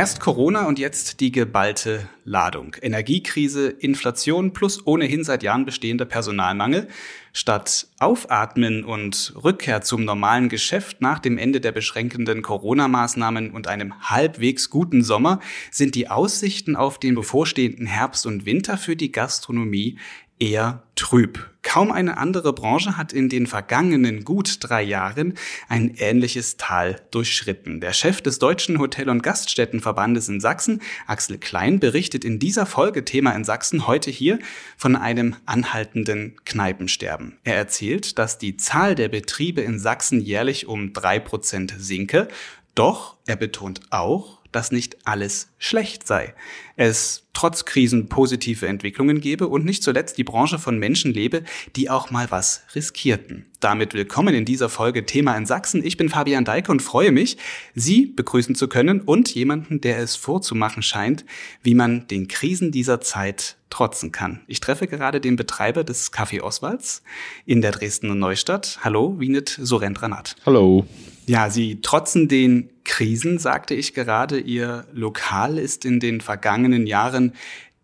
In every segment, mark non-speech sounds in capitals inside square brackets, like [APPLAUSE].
Erst Corona und jetzt die geballte Ladung. Energiekrise, Inflation plus ohnehin seit Jahren bestehender Personalmangel. Statt Aufatmen und Rückkehr zum normalen Geschäft nach dem Ende der beschränkenden Corona-Maßnahmen und einem halbwegs guten Sommer sind die Aussichten auf den bevorstehenden Herbst und Winter für die Gastronomie eher trüb. Kaum eine andere Branche hat in den vergangenen gut drei Jahren ein ähnliches Tal durchschritten. Der Chef des Deutschen Hotel- und Gaststättenverbandes in Sachsen, Axel Klein, berichtet in dieser Folge Thema in Sachsen heute hier von einem anhaltenden Kneipensterben. Er erzählt, dass die Zahl der Betriebe in Sachsen jährlich um drei Prozent sinke. Doch er betont auch, dass nicht alles schlecht sei. Es trotz Krisen positive Entwicklungen gebe und nicht zuletzt die Branche von Menschen lebe, die auch mal was riskierten. Damit willkommen in dieser Folge Thema in Sachsen. Ich bin Fabian Deike und freue mich, Sie begrüßen zu können und jemanden, der es vorzumachen scheint, wie man den Krisen dieser Zeit trotzen kann. Ich treffe gerade den Betreiber des Café Oswalds in der Dresdner Neustadt. Hallo, Winet Surendranat. Hallo. Ja, Sie trotzen den Krisen, sagte ich gerade. Ihr Lokal ist in den vergangenen Jahren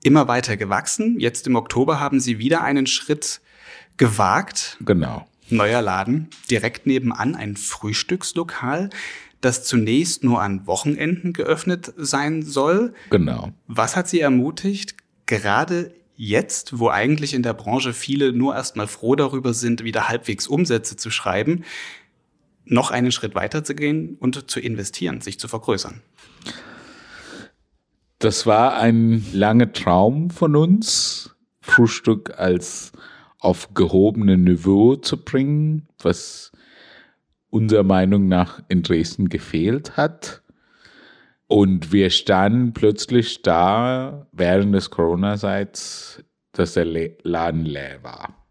immer weiter gewachsen. Jetzt im Oktober haben Sie wieder einen Schritt gewagt. Genau. Neuer Laden, direkt nebenan ein Frühstückslokal, das zunächst nur an Wochenenden geöffnet sein soll. Genau. Was hat Sie ermutigt, gerade jetzt, wo eigentlich in der Branche viele nur erstmal froh darüber sind, wieder halbwegs Umsätze zu schreiben, noch einen Schritt weiter zu gehen und zu investieren, sich zu vergrößern. Das war ein langer Traum von uns, Frühstück als auf gehobene Niveau zu bringen, was unserer Meinung nach in Dresden gefehlt hat. Und wir standen plötzlich da während des Corona-Seits, dass der Laden leer war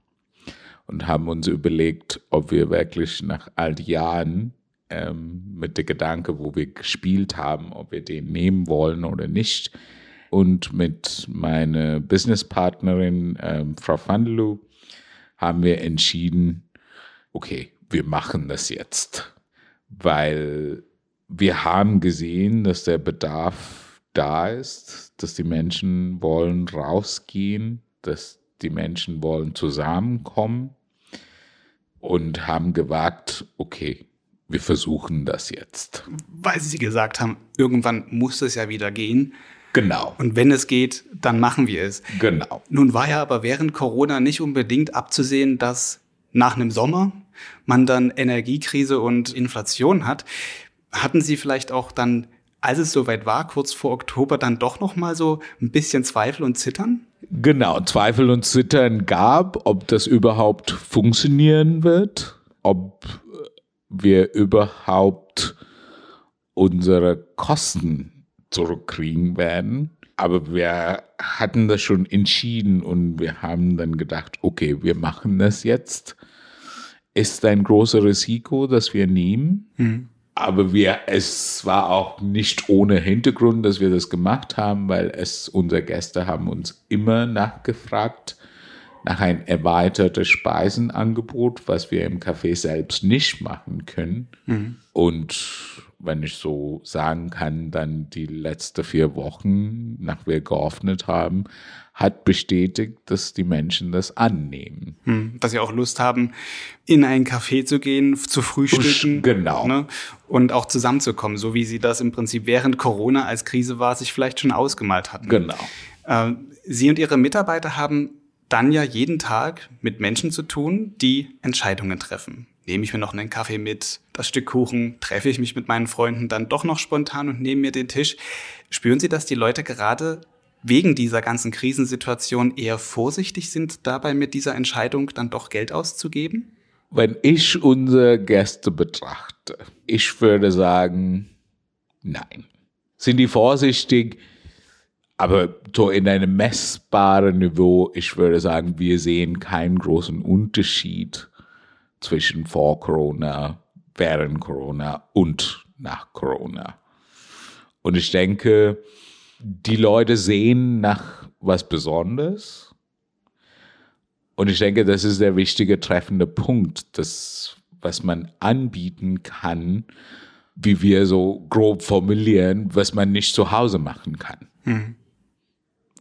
und haben uns überlegt, ob wir wirklich nach all die Jahren ähm, mit der Gedanke, wo wir gespielt haben, ob wir den nehmen wollen oder nicht. Und mit meiner Businesspartnerin ähm, Frau Vandelu haben wir entschieden, okay, wir machen das jetzt, weil wir haben gesehen, dass der Bedarf da ist, dass die Menschen wollen rausgehen, dass die Menschen wollen zusammenkommen und haben gewagt, okay, wir versuchen das jetzt. Weil Sie gesagt haben, irgendwann muss es ja wieder gehen. Genau. Und wenn es geht, dann machen wir es. Genau. Nun war ja aber während Corona nicht unbedingt abzusehen, dass nach einem Sommer man dann Energiekrise und Inflation hat. Hatten Sie vielleicht auch dann, als es soweit war, kurz vor Oktober, dann doch noch mal so ein bisschen Zweifel und Zittern? Genau, Zweifel und Zittern gab, ob das überhaupt funktionieren wird, ob wir überhaupt unsere Kosten zurückkriegen werden. Aber wir hatten das schon entschieden und wir haben dann gedacht, okay, wir machen das jetzt. Ist ein großes Risiko, das wir nehmen. Mhm. Aber wir, es war auch nicht ohne Hintergrund, dass wir das gemacht haben, weil es, unsere Gäste haben uns immer nachgefragt nach ein erweitertes Speisenangebot, was wir im Café selbst nicht machen können. Mhm. Und wenn ich so sagen kann, dann die letzten vier Wochen, nach wir geöffnet haben, hat bestätigt, dass die Menschen das annehmen. Hm, dass sie auch Lust haben, in ein Café zu gehen, zu frühstücken. Genau. Ne, und auch zusammenzukommen, so wie sie das im Prinzip während Corona als Krise war, sich vielleicht schon ausgemalt hatten. Genau. Äh, sie und Ihre Mitarbeiter haben dann ja jeden Tag mit Menschen zu tun, die Entscheidungen treffen. Nehme ich mir noch einen Kaffee mit, das Stück Kuchen, treffe ich mich mit meinen Freunden dann doch noch spontan und nehme mir den Tisch. Spüren Sie, dass die Leute gerade wegen dieser ganzen Krisensituation eher vorsichtig sind, dabei mit dieser Entscheidung dann doch Geld auszugeben? Wenn ich unsere Gäste betrachte, ich würde sagen, nein. Sind die vorsichtig? Aber so in einem messbaren Niveau, ich würde sagen, wir sehen keinen großen Unterschied zwischen vor Corona, während Corona und nach Corona. Und ich denke, die Leute sehen nach was Besonderes. Und ich denke, das ist der wichtige treffende Punkt, das, was man anbieten kann, wie wir so grob formulieren, was man nicht zu Hause machen kann. Mhm.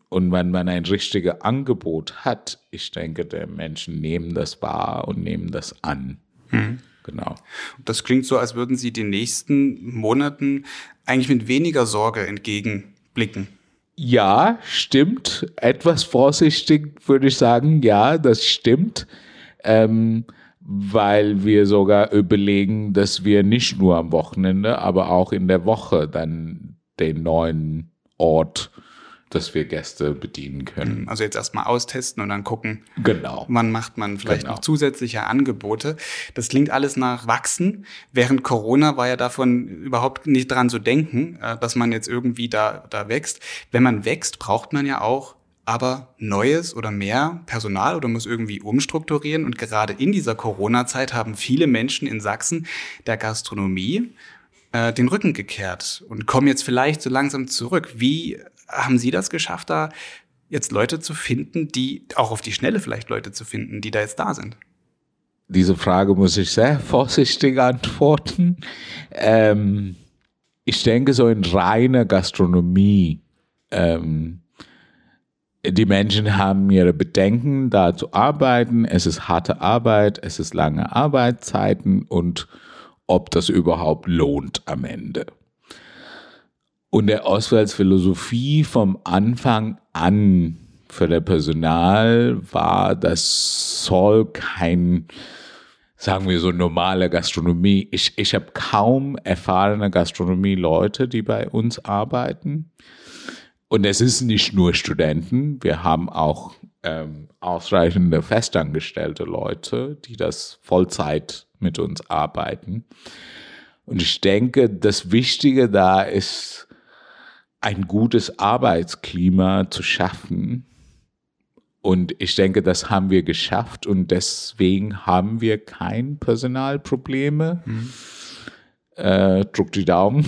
Und wenn man ein richtiges Angebot hat, ich denke, der Menschen nehmen das wahr und nehmen das an. Mhm. Genau. Das klingt so, als würden Sie den nächsten Monaten eigentlich mit weniger Sorge entgegenblicken. Ja, stimmt. Etwas vorsichtig würde ich sagen, ja, das stimmt. Ähm, weil wir sogar überlegen, dass wir nicht nur am Wochenende, aber auch in der Woche dann den neuen Ort dass wir Gäste bedienen können. Also jetzt erstmal austesten und dann gucken, genau. wann macht man vielleicht genau. noch zusätzliche Angebote. Das klingt alles nach Wachsen. Während Corona war ja davon überhaupt nicht dran zu denken, äh, dass man jetzt irgendwie da, da wächst. Wenn man wächst, braucht man ja auch aber neues oder mehr Personal oder muss irgendwie umstrukturieren. Und gerade in dieser Corona-Zeit haben viele Menschen in Sachsen der Gastronomie äh, den Rücken gekehrt und kommen jetzt vielleicht so langsam zurück. Wie haben Sie das geschafft, da jetzt Leute zu finden, die, auch auf die Schnelle vielleicht Leute zu finden, die da jetzt da sind? Diese Frage muss ich sehr [LAUGHS] vorsichtig antworten. Ähm, ich denke, so in reiner Gastronomie, ähm, die Menschen haben ihre Bedenken, da zu arbeiten. Es ist harte Arbeit, es ist lange Arbeitszeiten und ob das überhaupt lohnt am Ende. Und der Auswahlsphilosophie vom Anfang an für der Personal war, das soll kein, sagen wir so, normale Gastronomie. Ich, ich habe kaum erfahrene Gastronomie-Leute, die bei uns arbeiten. Und es ist nicht nur Studenten, wir haben auch ähm, ausreichende festangestellte Leute, die das Vollzeit mit uns arbeiten. Und ich denke, das Wichtige da ist, ein gutes Arbeitsklima zu schaffen. Und ich denke, das haben wir geschafft und deswegen haben wir kein Personalprobleme. Mhm. Äh, druck die Daumen.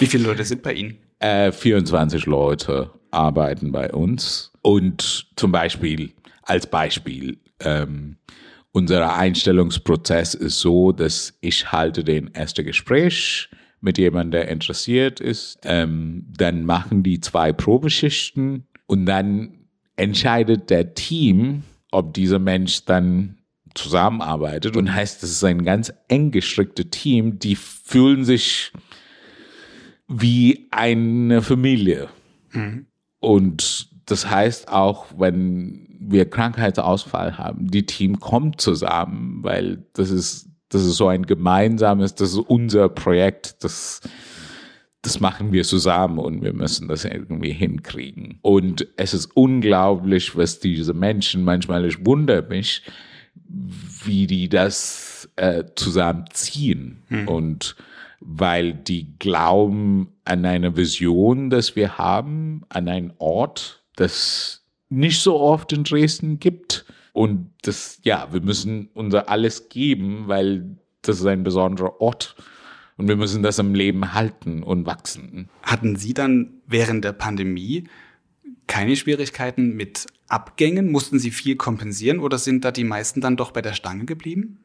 Wie viele Leute sind bei Ihnen? Äh, 24 Leute arbeiten bei uns. Und zum Beispiel, als Beispiel, ähm, unser Einstellungsprozess ist so, dass ich halte den ersten Gespräch mit jemandem, der interessiert ist. Ähm, dann machen die zwei Probeschichten und dann entscheidet der Team, ob dieser Mensch dann zusammenarbeitet und heißt, das ist ein ganz eng gestricktes Team, die fühlen sich wie eine Familie. Mhm. Und das heißt auch, wenn wir Krankheitsausfall haben, die Team kommt zusammen, weil das ist das ist so ein gemeinsames, das ist unser Projekt, das, das machen wir zusammen und wir müssen das irgendwie hinkriegen. Und es ist unglaublich, was diese Menschen, manchmal, ich wundere mich, wie die das äh, zusammenziehen. Hm. Und weil die glauben an eine Vision, dass wir haben, an einen Ort, das nicht so oft in Dresden gibt und das, ja, wir müssen unser alles geben, weil das ist ein besonderer Ort. Und wir müssen das im Leben halten und wachsen. Hatten Sie dann während der Pandemie keine Schwierigkeiten mit Abgängen? Mussten Sie viel kompensieren oder sind da die meisten dann doch bei der Stange geblieben?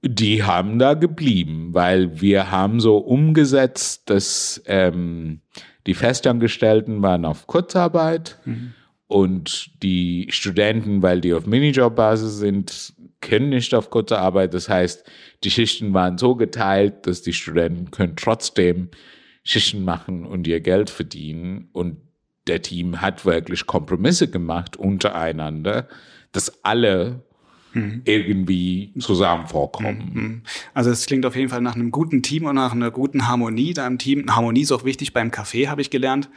Die haben da geblieben, weil wir haben so umgesetzt, dass ähm, die Festangestellten waren auf Kurzarbeit. Mhm. Und die Studenten, weil die auf Minijob-Basis sind, können nicht auf kurze Arbeit. Das heißt, die Schichten waren so geteilt, dass die Studenten können trotzdem Schichten machen und ihr Geld verdienen. Und der Team hat wirklich Kompromisse gemacht untereinander, dass alle mhm. irgendwie zusammen vorkommen. Mhm. Also es klingt auf jeden Fall nach einem guten Team und nach einer guten Harmonie da im Team. Harmonie ist auch wichtig beim Kaffee, habe ich gelernt.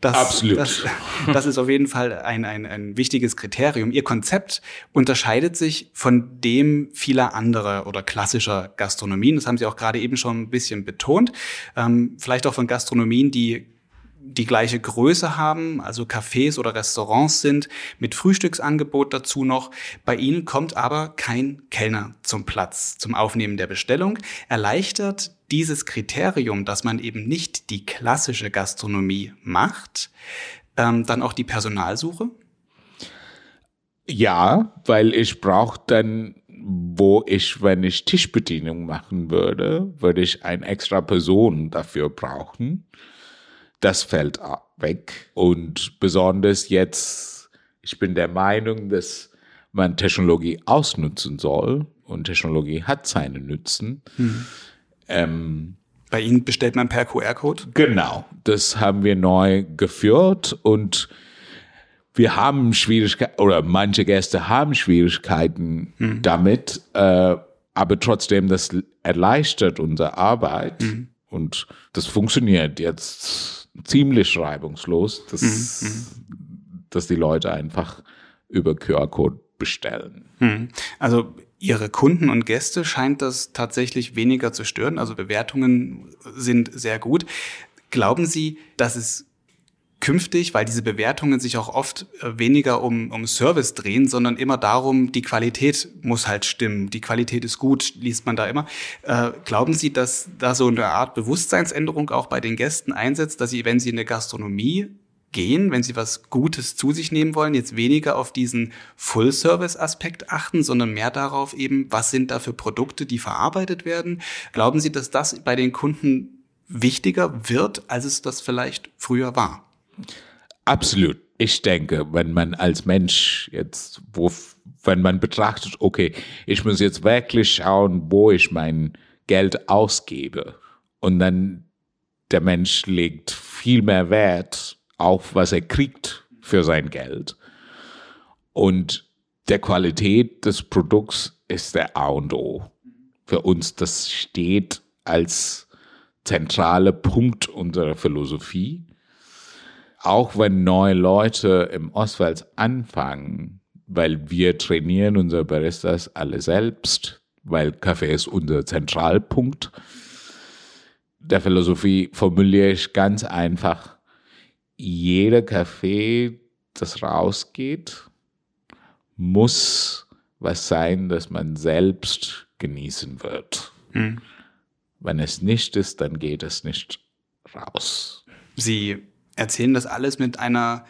Das, Absolut. Das, das ist auf jeden Fall ein, ein, ein wichtiges Kriterium. Ihr Konzept unterscheidet sich von dem vieler anderer oder klassischer Gastronomien. Das haben Sie auch gerade eben schon ein bisschen betont. Ähm, vielleicht auch von Gastronomien, die die gleiche Größe haben, also Cafés oder Restaurants sind, mit Frühstücksangebot dazu noch. Bei ihnen kommt aber kein Kellner zum Platz, zum Aufnehmen der Bestellung. Erleichtert dieses Kriterium, dass man eben nicht die klassische Gastronomie macht, ähm, dann auch die Personalsuche? Ja, weil ich brauche dann, wo ich, wenn ich Tischbedienung machen würde, würde ich eine extra Person dafür brauchen das fällt weg. Und besonders jetzt, ich bin der Meinung, dass man Technologie ausnutzen soll und Technologie hat seine Nützen. Hm. Ähm, Bei Ihnen bestellt man per QR-Code? Genau, das haben wir neu geführt und wir haben Schwierigkeiten oder manche Gäste haben Schwierigkeiten hm. damit, äh, aber trotzdem das erleichtert unsere Arbeit hm. Und das funktioniert jetzt ziemlich reibungslos, dass, mhm, mhm. dass die Leute einfach über QR-Code bestellen. Mhm. Also Ihre Kunden und Gäste scheint das tatsächlich weniger zu stören. Also Bewertungen sind sehr gut. Glauben Sie, dass es künftig, weil diese Bewertungen sich auch oft äh, weniger um, um Service drehen, sondern immer darum, die Qualität muss halt stimmen. Die Qualität ist gut, liest man da immer. Äh, glauben Sie, dass da so eine Art Bewusstseinsänderung auch bei den Gästen einsetzt, dass sie, wenn sie in eine Gastronomie gehen, wenn sie was Gutes zu sich nehmen wollen, jetzt weniger auf diesen Full-Service-Aspekt achten, sondern mehr darauf eben, was sind da für Produkte, die verarbeitet werden? Glauben Sie, dass das bei den Kunden wichtiger wird, als es das vielleicht früher war? Absolut. Ich denke, wenn man als Mensch jetzt, wo, wenn man betrachtet, okay, ich muss jetzt wirklich schauen, wo ich mein Geld ausgebe. Und dann der Mensch legt viel mehr Wert auf, was er kriegt für sein Geld. Und der Qualität des Produkts ist der A und O. Für uns, das steht als zentrale Punkt unserer Philosophie auch wenn neue Leute im Oswalds anfangen, weil wir trainieren unsere Baristas alle selbst, weil Kaffee ist unser Zentralpunkt der Philosophie, formuliere ich ganz einfach, jeder Kaffee, das rausgeht, muss was sein, das man selbst genießen wird. Mhm. Wenn es nicht ist, dann geht es nicht raus. Sie erzählen das alles mit einer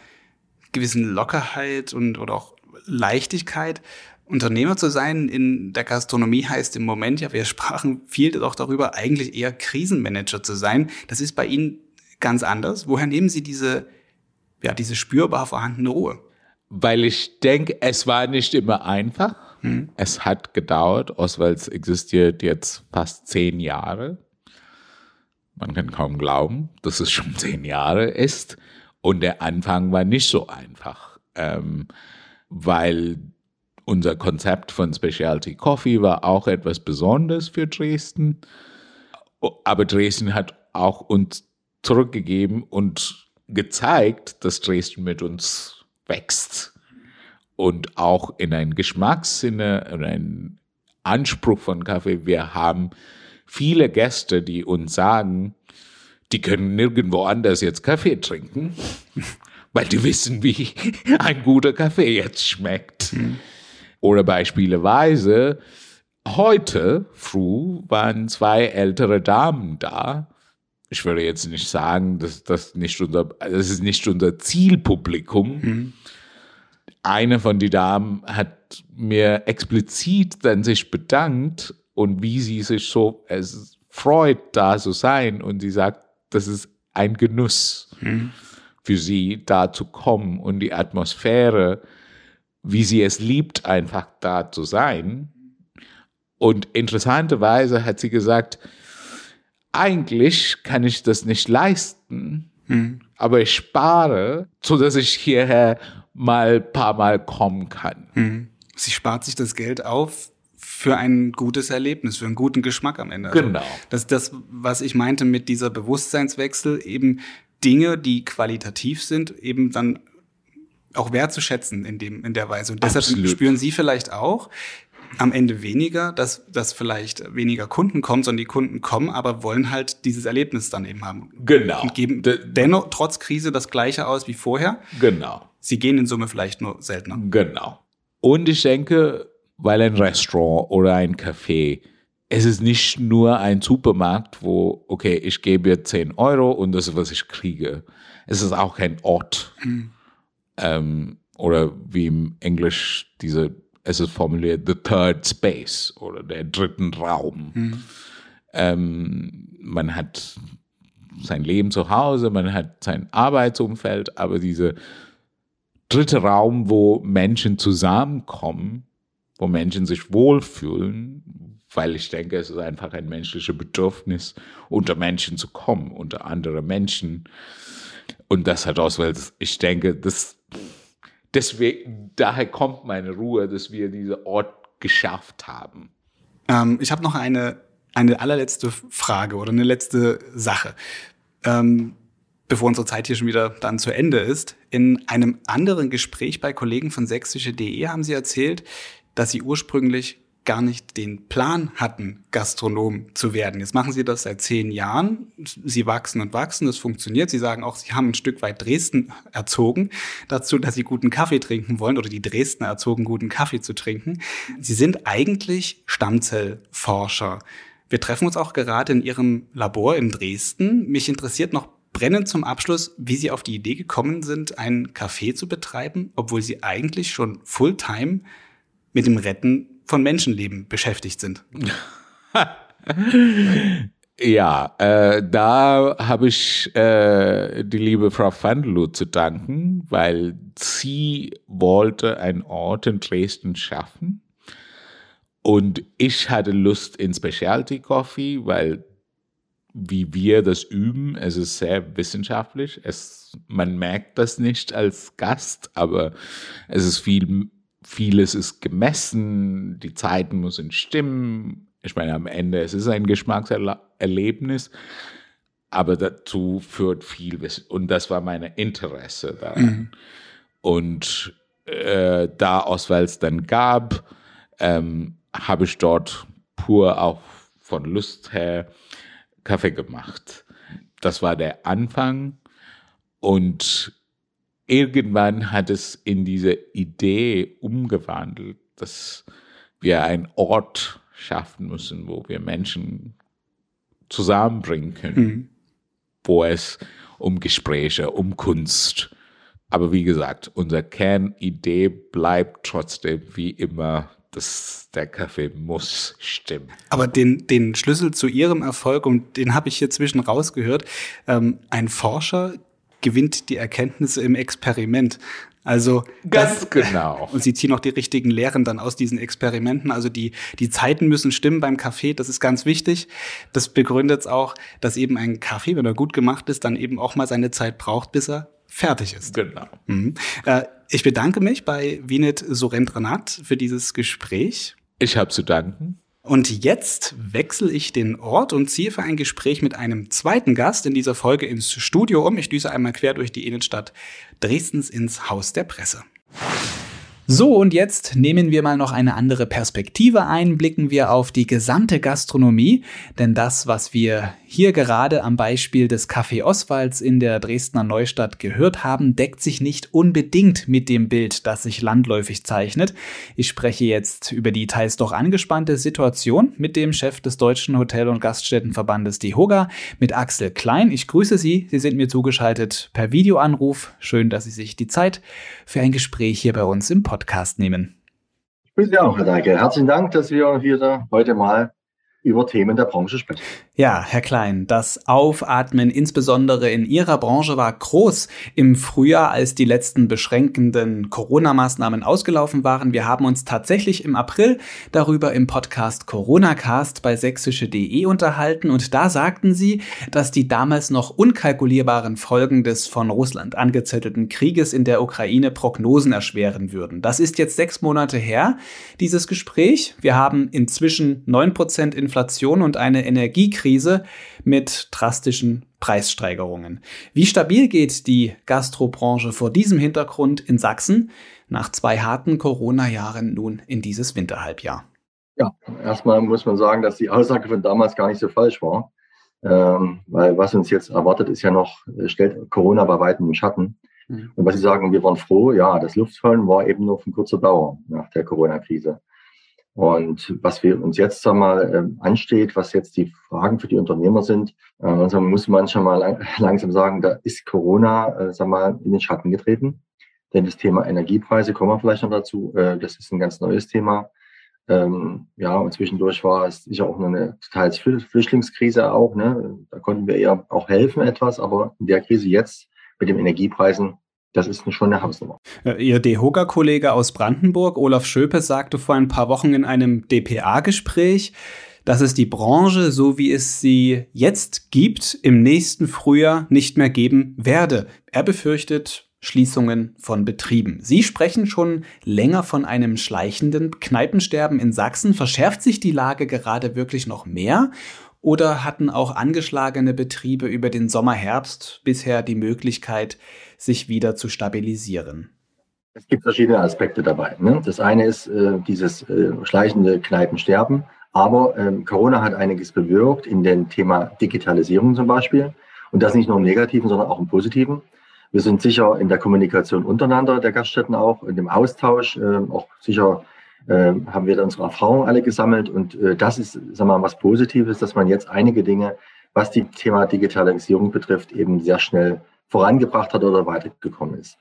gewissen Lockerheit und oder auch Leichtigkeit. Unternehmer zu sein in der Gastronomie heißt im Moment, ja, wir sprachen viel doch darüber, eigentlich eher Krisenmanager zu sein. Das ist bei Ihnen ganz anders. Woher nehmen Sie diese, ja, diese spürbar vorhandene Ruhe? Weil ich denke, es war nicht immer einfach. Hm. Es hat gedauert. Oswalds existiert jetzt fast zehn Jahre. Man kann kaum glauben, dass es schon zehn Jahre ist. Und der Anfang war nicht so einfach, ähm, weil unser Konzept von Specialty Coffee war auch etwas Besonderes für Dresden. Aber Dresden hat auch uns zurückgegeben und gezeigt, dass Dresden mit uns wächst und auch in einen Geschmackssinne, in einen Anspruch von Kaffee. Wir haben viele Gäste, die uns sagen, die können nirgendwo anders jetzt Kaffee trinken, [LAUGHS] weil die wissen, wie [LAUGHS] ein guter Kaffee jetzt schmeckt. Mhm. Oder beispielsweise, heute früh waren zwei ältere Damen da. Ich würde jetzt nicht sagen, dass das nicht unser, das ist nicht unser Zielpublikum. Mhm. Eine von den Damen hat mir explizit dann sich bedankt und wie sie sich so es freut, da zu sein. Und sie sagt, das ist ein Genuss mhm. für sie, da zu kommen und die Atmosphäre, wie sie es liebt, einfach da zu sein. Und interessanterweise hat sie gesagt, eigentlich kann ich das nicht leisten, mhm. aber ich spare, so dass ich hierher mal ein paar Mal kommen kann. Mhm. Sie spart sich das Geld auf, für ein gutes Erlebnis, für einen guten Geschmack am Ende. Also genau. das ist das, was ich meinte mit dieser Bewusstseinswechsel, eben Dinge, die qualitativ sind, eben dann auch wertzuschätzen in dem, in der Weise. Und deshalb Absolut. spüren Sie vielleicht auch, am Ende weniger, dass, dass vielleicht weniger Kunden kommen, sondern die Kunden kommen, aber wollen halt dieses Erlebnis dann eben haben. Genau. Und geben dennoch trotz Krise das gleiche aus wie vorher. Genau. Sie gehen in Summe vielleicht nur seltener. Genau. Und ich denke, weil ein Restaurant oder ein Café, es ist nicht nur ein Supermarkt, wo, okay, ich gebe jetzt 10 Euro und das ist, was ich kriege. Es ist auch kein Ort. Mhm. Ähm, oder wie im Englisch diese, es ist formuliert, the third space oder der dritten Raum. Mhm. Ähm, man hat sein Leben zu Hause, man hat sein Arbeitsumfeld, aber diese dritte Raum, wo Menschen zusammenkommen, wo Menschen sich wohlfühlen, weil ich denke, es ist einfach ein menschliches Bedürfnis, unter Menschen zu kommen, unter andere Menschen. Und das hat aus, weil ich denke, das, deswegen, daher kommt meine Ruhe, dass wir diesen Ort geschafft haben. Ähm, ich habe noch eine, eine allerletzte Frage oder eine letzte Sache. Ähm, bevor unsere Zeit hier schon wieder dann zu Ende ist. In einem anderen Gespräch bei Kollegen von sächsische.de haben sie erzählt, dass sie ursprünglich gar nicht den Plan hatten, Gastronom zu werden. Jetzt machen sie das seit zehn Jahren. Sie wachsen und wachsen, das funktioniert. Sie sagen auch, sie haben ein Stück weit Dresden erzogen dazu, dass sie guten Kaffee trinken wollen oder die Dresdner erzogen, guten Kaffee zu trinken. Sie sind eigentlich Stammzellforscher. Wir treffen uns auch gerade in Ihrem Labor in Dresden. Mich interessiert noch brennend zum Abschluss, wie Sie auf die Idee gekommen sind, ein Café zu betreiben, obwohl Sie eigentlich schon Fulltime mit dem Retten von Menschenleben beschäftigt sind. [LAUGHS] Ja, äh, da habe ich äh, die liebe Frau Vandelow zu danken, weil sie wollte einen Ort in Dresden schaffen. Und ich hatte Lust in Specialty Coffee, weil wie wir das üben. Es ist sehr wissenschaftlich. Es, man merkt das nicht als Gast, aber es ist viel, vieles ist gemessen, die Zeiten müssen stimmen. Ich meine, am Ende, es ist ein Geschmackserlebnis, aber dazu führt viel Wissen. Und das war meine Interesse daran. Mhm. Und äh, da es dann gab, ähm, habe ich dort pur auch von Lust her Kaffee gemacht. Das war der Anfang und irgendwann hat es in diese Idee umgewandelt, dass wir einen Ort schaffen müssen, wo wir Menschen zusammenbringen können, mhm. wo es um Gespräche, um Kunst. Aber wie gesagt, unsere Kernidee bleibt trotzdem wie immer das, der Kaffee muss stimmen. Aber den, den Schlüssel zu Ihrem Erfolg, und den habe ich hier zwischen rausgehört, ähm, ein Forscher gewinnt die Erkenntnisse im Experiment. Also ganz das, genau. [LAUGHS] Und sie ziehen auch die richtigen Lehren dann aus diesen Experimenten. Also die die Zeiten müssen stimmen beim Kaffee. Das ist ganz wichtig. Das begründet auch, dass eben ein Kaffee, wenn er gut gemacht ist, dann eben auch mal seine Zeit braucht, bis er fertig ist. Genau. Mhm. Äh, ich bedanke mich bei Vinet Sorendranat für dieses Gespräch. Ich habe zu danken. Und jetzt wechsle ich den Ort und ziehe für ein Gespräch mit einem zweiten Gast in dieser Folge ins Studio um. Ich düse einmal quer durch die Innenstadt Dresdens ins Haus der Presse. So, und jetzt nehmen wir mal noch eine andere Perspektive ein, blicken wir auf die gesamte Gastronomie, denn das, was wir hier gerade am Beispiel des Café Oswalds in der Dresdner Neustadt gehört haben, deckt sich nicht unbedingt mit dem Bild, das sich landläufig zeichnet. Ich spreche jetzt über die teils doch angespannte Situation mit dem Chef des Deutschen Hotel- und Gaststättenverbandes DEHOGA, mit Axel Klein. Ich grüße Sie, Sie sind mir zugeschaltet per Videoanruf. Schön, dass Sie sich die Zeit für ein Gespräch hier bei uns im Podcast nehmen. Ich grüße Sie auch, Herr Deike. Herzlichen Dank, dass wir hier heute mal über Themen der Branche sprechen. Ja, Herr Klein, das Aufatmen insbesondere in Ihrer Branche war groß im Frühjahr, als die letzten beschränkenden Corona-Maßnahmen ausgelaufen waren. Wir haben uns tatsächlich im April darüber im Podcast Coronacast bei sächsische.de unterhalten und da sagten Sie, dass die damals noch unkalkulierbaren Folgen des von Russland angezettelten Krieges in der Ukraine Prognosen erschweren würden. Das ist jetzt sechs Monate her, dieses Gespräch. Wir haben inzwischen neun Prozent Inflation und eine Energiekrise Krise mit drastischen Preissteigerungen. Wie stabil geht die Gastrobranche vor diesem Hintergrund in Sachsen nach zwei harten Corona-Jahren nun in dieses Winterhalbjahr? Ja, erstmal muss man sagen, dass die Aussage von damals gar nicht so falsch war. Ähm, weil was uns jetzt erwartet, ist ja noch, äh, stellt Corona bei weitem im Schatten. Mhm. Und was Sie sagen, wir waren froh, ja, das Luftfallen war eben nur von kurzer Dauer nach der Corona-Krise. Und was wir uns jetzt sag ähm, ansteht, was jetzt die Fragen für die Unternehmer sind, äh, also muss man schon mal lang, [LAUGHS] langsam sagen, da ist Corona äh, sag mal, in den Schatten getreten. Denn das Thema Energiepreise kommen wir vielleicht noch dazu. Äh, das ist ein ganz neues Thema. Ähm, ja, und zwischendurch war es sicher auch eine teils Flüchtlingskrise auch. Ne? Da konnten wir eher auch helfen etwas, aber in der Krise jetzt mit den Energiepreisen das ist schon eine Hausnummer. Äh, Ihr DEHOGA-Kollege aus Brandenburg, Olaf Schöpe, sagte vor ein paar Wochen in einem DPA-Gespräch, dass es die Branche, so wie es sie jetzt gibt, im nächsten Frühjahr nicht mehr geben werde. Er befürchtet Schließungen von Betrieben. Sie sprechen schon länger von einem schleichenden Kneipensterben in Sachsen. Verschärft sich die Lage gerade wirklich noch mehr? Oder hatten auch angeschlagene Betriebe über den Sommer-Herbst bisher die Möglichkeit, sich wieder zu stabilisieren? Es gibt verschiedene Aspekte dabei. Ne? Das eine ist äh, dieses äh, schleichende Kneipensterben. Aber ähm, Corona hat einiges bewirkt in dem Thema Digitalisierung zum Beispiel. Und das nicht nur im Negativen, sondern auch im Positiven. Wir sind sicher in der Kommunikation untereinander der Gaststätten auch, in dem Austausch, äh, auch sicher äh, haben wir da unsere Erfahrungen alle gesammelt. Und äh, das ist, wir mal, was Positives, dass man jetzt einige Dinge, was die Thema Digitalisierung betrifft, eben sehr schnell vorangebracht hat oder weitergekommen ist.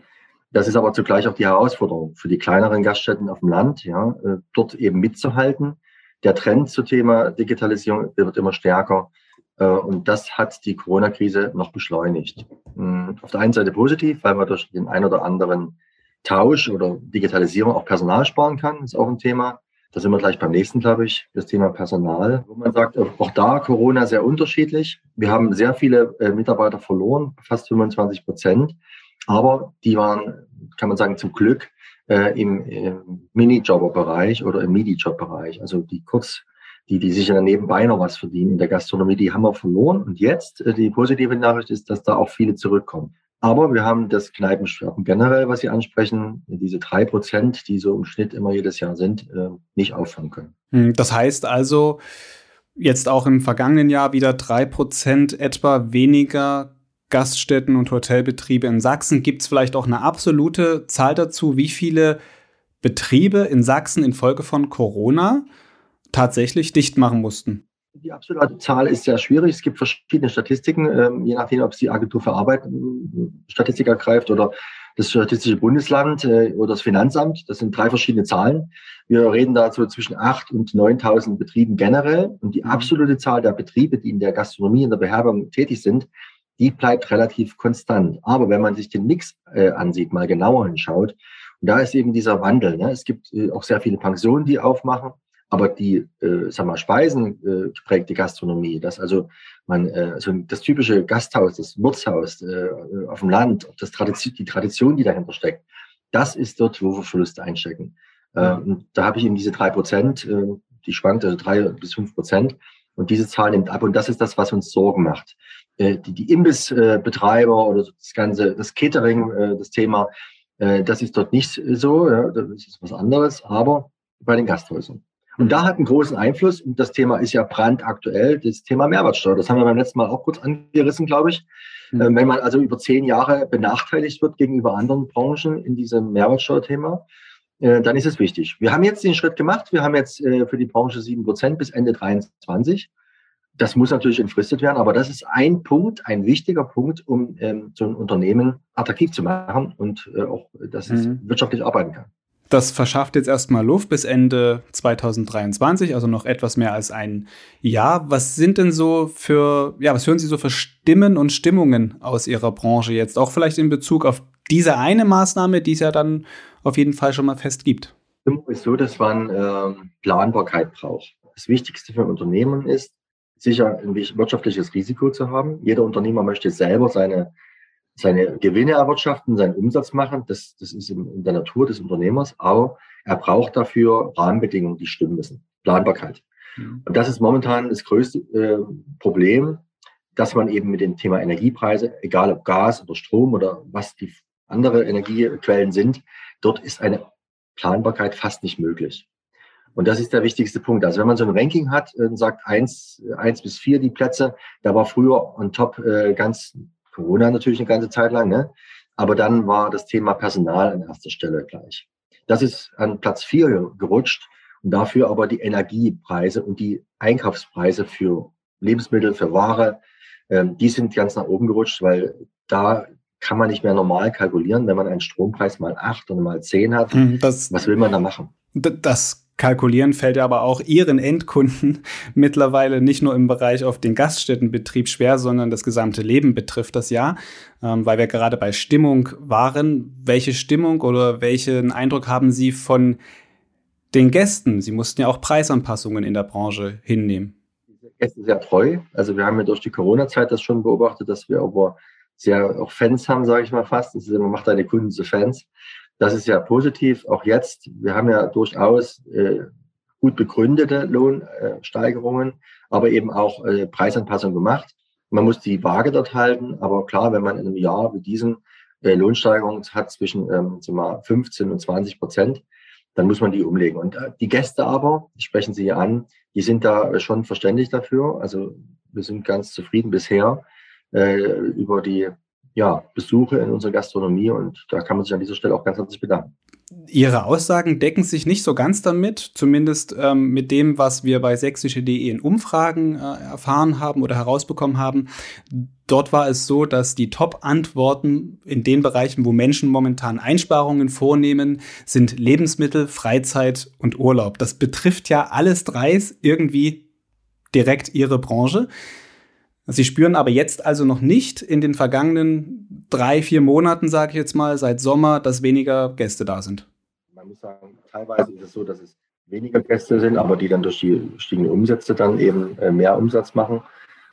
Das ist aber zugleich auch die Herausforderung für die kleineren Gaststätten auf dem Land, ja, äh, dort eben mitzuhalten. Der Trend zum Thema Digitalisierung wird immer stärker. Äh, und das hat die Corona-Krise noch beschleunigt. Hm, auf der einen Seite positiv, weil man durch den ein oder anderen Tausch oder Digitalisierung auch Personal sparen kann, ist auch ein Thema. Da sind wir gleich beim nächsten, glaube ich, das Thema Personal, wo man sagt, auch da Corona sehr unterschiedlich. Wir haben sehr viele äh, Mitarbeiter verloren, fast 25 Prozent. Aber die waren, kann man sagen, zum Glück äh, im, im Minijobber-Bereich oder im Midi-Job-Bereich. Also die kurz, die, die sich ja nebenbei noch was verdienen in der Gastronomie, die haben wir verloren. Und jetzt, äh, die positive Nachricht ist, dass da auch viele zurückkommen. Aber wir haben das Kneipensterben generell, was Sie ansprechen, diese drei Prozent, die so im Schnitt immer jedes Jahr sind, äh, nicht auffangen können. Hm, das heißt also, jetzt auch im vergangenen Jahr wieder drei Prozent etwa weniger Gaststätten und Hotelbetriebe in Sachsen. Gibt es vielleicht auch eine absolute Zahl dazu, wie viele Betriebe in Sachsen infolge von Corona tatsächlich dicht machen mussten? Die absolute Zahl ist sehr schwierig. Es gibt verschiedene Statistiken, ähm, je nachdem, ob es die Agentur für Arbeit Statistik ergreift oder das Statistische Bundesland äh, oder das Finanzamt. Das sind drei verschiedene Zahlen. Wir reden dazu zwischen 8.000 und 9.000 Betrieben generell. Und die mhm. absolute Zahl der Betriebe, die in der Gastronomie, in der Beherbergung tätig sind, die bleibt relativ konstant. Aber wenn man sich den Mix äh, ansieht, mal genauer hinschaut, und da ist eben dieser Wandel. Ne? Es gibt äh, auch sehr viele Pensionen, die aufmachen. Aber die, äh, sag mal, Speisen äh, geprägte Gastronomie, das also man, äh, also das typische Gasthaus, das Wirtshaus äh, auf dem Land, das Tradition, die Tradition, die dahinter steckt, das ist dort, wo wir Verluste einstecken. Äh, und da habe ich eben diese drei Prozent, äh, die schwankt also drei bis fünf Prozent. Und diese Zahl nimmt ab. Und das ist das, was uns Sorgen macht. Äh, die, die Imbissbetreiber oder das ganze, das Catering, äh, das Thema, äh, das ist dort nicht so. Ja, das ist was anderes. Aber bei den Gasthäusern. Und da hat einen großen Einfluss, und das Thema ist ja brandaktuell, das Thema Mehrwertsteuer. Das haben wir beim letzten Mal auch kurz angerissen, glaube ich. Mhm. Wenn man also über zehn Jahre benachteiligt wird gegenüber anderen Branchen in diesem Mehrwertsteuerthema, äh, dann ist es wichtig. Wir haben jetzt den Schritt gemacht. Wir haben jetzt äh, für die Branche sieben Prozent bis Ende 23. Das muss natürlich entfristet werden, aber das ist ein Punkt, ein wichtiger Punkt, um ähm, so ein Unternehmen attraktiv zu machen und äh, auch, dass es mhm. wirtschaftlich arbeiten kann. Das verschafft jetzt erstmal Luft bis Ende 2023, also noch etwas mehr als ein Jahr. Was sind denn so für, ja, was hören Sie so für Stimmen und Stimmungen aus Ihrer Branche jetzt? Auch vielleicht in Bezug auf diese eine Maßnahme, die es ja dann auf jeden Fall schon mal fest gibt. Es ist so, dass man äh, Planbarkeit braucht. Das Wichtigste für ein Unternehmen ist, sicher ein wirtschaftliches Risiko zu haben. Jeder Unternehmer möchte selber seine seine Gewinne erwirtschaften, seinen Umsatz machen. Das, das ist in der Natur des Unternehmers. Aber er braucht dafür Rahmenbedingungen, die stimmen müssen. Planbarkeit. Mhm. Und das ist momentan das größte äh, Problem, dass man eben mit dem Thema Energiepreise, egal ob Gas oder Strom oder was die andere Energiequellen sind, dort ist eine Planbarkeit fast nicht möglich. Und das ist der wichtigste Punkt. Also wenn man so ein Ranking hat und sagt eins, eins bis vier die Plätze, da war früher on top äh, ganz Corona natürlich eine ganze Zeit lang, ne? Aber dann war das Thema Personal an erster Stelle gleich. Das ist an Platz vier gerutscht und dafür aber die Energiepreise und die Einkaufspreise für Lebensmittel, für Ware, ähm, die sind ganz nach oben gerutscht, weil da kann man nicht mehr normal kalkulieren, wenn man einen Strompreis mal acht oder mal zehn hat. Hm, das, was will man da machen? Das Kalkulieren fällt ja aber auch Ihren Endkunden [LAUGHS] mittlerweile nicht nur im Bereich auf den Gaststättenbetrieb schwer, sondern das gesamte Leben betrifft das ja, ähm, weil wir gerade bei Stimmung waren. Welche Stimmung oder welchen Eindruck haben Sie von den Gästen? Sie mussten ja auch Preisanpassungen in der Branche hinnehmen. Gäste sehr treu. Also wir haben ja durch die Corona-Zeit das schon beobachtet, dass wir aber sehr auch Fans haben, sage ich mal fast. Das ist immer, macht deine Kunden zu Fans. Das ist ja positiv. Auch jetzt, wir haben ja durchaus äh, gut begründete Lohnsteigerungen, aber eben auch äh, Preisanpassungen gemacht. Man muss die Waage dort halten, aber klar, wenn man in einem Jahr wie diesem äh, Lohnsteigerungen hat zwischen ähm, mal 15 und 20 Prozent, dann muss man die umlegen. Und äh, die Gäste aber, sprechen Sie hier an, die sind da schon verständlich dafür. Also wir sind ganz zufrieden bisher äh, über die ja, Besuche in unserer Gastronomie und da kann man sich an dieser Stelle auch ganz herzlich bedanken. Ihre Aussagen decken sich nicht so ganz damit, zumindest ähm, mit dem, was wir bei sächsische.de in Umfragen äh, erfahren haben oder herausbekommen haben. Dort war es so, dass die Top-Antworten in den Bereichen, wo Menschen momentan Einsparungen vornehmen, sind Lebensmittel, Freizeit und Urlaub. Das betrifft ja alles dreis irgendwie direkt Ihre Branche. Sie spüren aber jetzt also noch nicht in den vergangenen drei, vier Monaten, sage ich jetzt mal, seit Sommer, dass weniger Gäste da sind. Man muss sagen, teilweise ist es so, dass es weniger Gäste sind, aber die dann durch die stiegenden Umsätze dann eben äh, mehr Umsatz machen.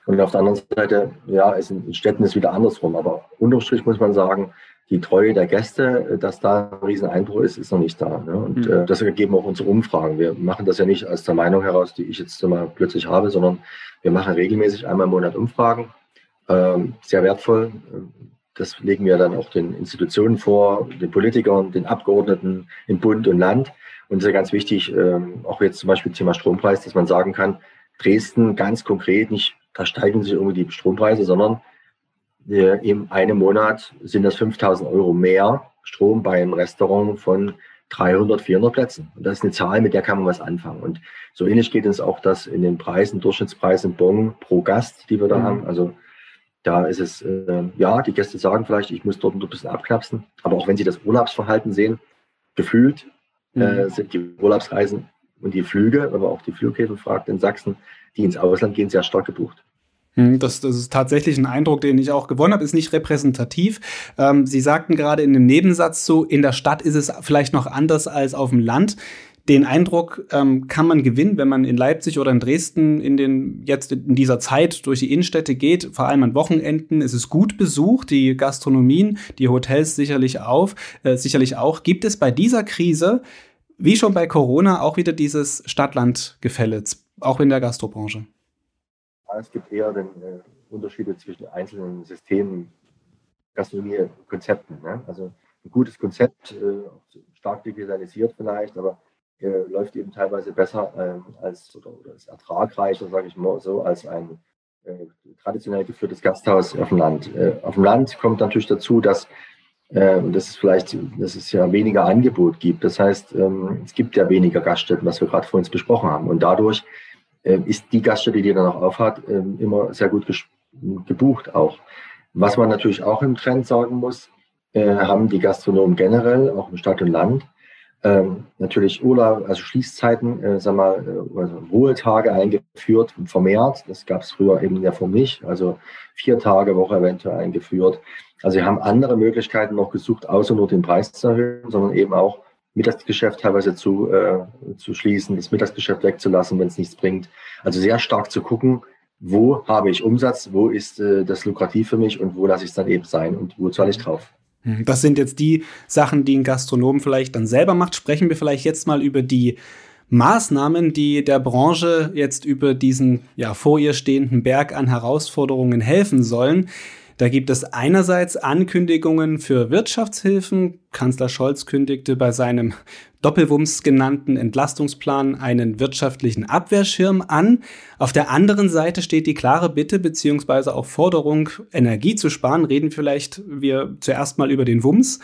Und auf der anderen Seite, ja, ist in Städten ist wieder andersrum. Aber unterm Strich muss man sagen, die Treue der Gäste, äh, dass da ein Rieseneinbruch ist, ist noch nicht da. Ne? Und mhm. äh, das ergeben auch unsere Umfragen. Wir machen das ja nicht aus der Meinung heraus, die ich jetzt mal plötzlich habe, sondern wir machen regelmäßig einmal im Monat Umfragen. Ähm, sehr wertvoll. Das legen wir dann auch den Institutionen vor, den Politikern, den Abgeordneten im Bund und Land. Und es ist ja ganz wichtig, ähm, auch jetzt zum Beispiel Thema Strompreis, dass man sagen kann, Dresden ganz konkret nicht, da steigen sich irgendwie die Strompreise, sondern in einem Monat sind das 5000 Euro mehr Strom bei einem Restaurant von 300, 400 Plätzen. Und das ist eine Zahl, mit der kann man was anfangen. Und so ähnlich geht es auch das in den Preisen, Durchschnittspreisen Bon pro Gast, die wir da mhm. haben. Also da ist es, äh, ja, die Gäste sagen vielleicht, ich muss dort ein bisschen abknapsen. Aber auch wenn sie das Urlaubsverhalten sehen, gefühlt äh, mhm. äh, sind die Urlaubsreisen und die Flüge, aber auch die Flughäfen fragt in Sachsen, die ins Ausland gehen, sehr stark gebucht. Hm, das, das ist tatsächlich ein Eindruck, den ich auch gewonnen habe, ist nicht repräsentativ. Ähm, Sie sagten gerade in dem Nebensatz so, in der Stadt ist es vielleicht noch anders als auf dem Land. Den Eindruck ähm, kann man gewinnen, wenn man in Leipzig oder in Dresden in den jetzt in dieser Zeit durch die Innenstädte geht, vor allem an Wochenenden. Es ist gut besucht, die Gastronomien, die Hotels sicherlich auf, äh, sicherlich auch. Gibt es bei dieser Krise, wie schon bei Corona, auch wieder dieses Stadt-Land-Gefälle, auch in der Gastrobranche? Es gibt eher den, äh, Unterschiede zwischen einzelnen Systemen, Gastronomie-Konzepten. Ne? Also ein gutes Konzept, äh, stark digitalisiert vielleicht, aber äh, läuft eben teilweise besser äh, als oder, oder ist ertragreicher, sage ich mal so, als ein äh, traditionell geführtes Gasthaus auf dem Land. Äh, auf dem Land kommt natürlich dazu, dass und das ist vielleicht, dass es ja weniger Angebot gibt. Das heißt, ähm, es gibt ja weniger Gaststätten, was wir gerade vor uns besprochen haben. Und dadurch ist die Gaststätte, die dann auch aufhat, äh, immer sehr gut gebucht auch. Was man natürlich auch im Trend sagen muss, äh, haben die Gastronomen generell, auch im Stadt und Land, ähm, natürlich Urlaub, also Schließzeiten, äh, sag mal, äh, also Ruhetage eingeführt, vermehrt. Das gab es früher eben der Form nicht. Also vier Tage Woche eventuell eingeführt. Also wir haben andere Möglichkeiten noch gesucht, außer nur den Preis zu erhöhen, sondern eben auch Mittagsgeschäft teilweise zu, äh, zu schließen, das Mittagsgeschäft wegzulassen, wenn es nichts bringt. Also sehr stark zu gucken, wo habe ich Umsatz, wo ist äh, das lukrativ für mich und wo lasse ich es dann eben sein und wo zahle ich drauf. Hm, das sind jetzt die Sachen, die ein Gastronom vielleicht dann selber macht. Sprechen wir vielleicht jetzt mal über die Maßnahmen, die der Branche jetzt über diesen ja vor ihr stehenden Berg an Herausforderungen helfen sollen. Da gibt es einerseits Ankündigungen für Wirtschaftshilfen. Kanzler Scholz kündigte bei seinem Doppelwumms genannten Entlastungsplan einen wirtschaftlichen Abwehrschirm an. Auf der anderen Seite steht die klare Bitte beziehungsweise auch Forderung, Energie zu sparen. Reden vielleicht wir zuerst mal über den Wumms.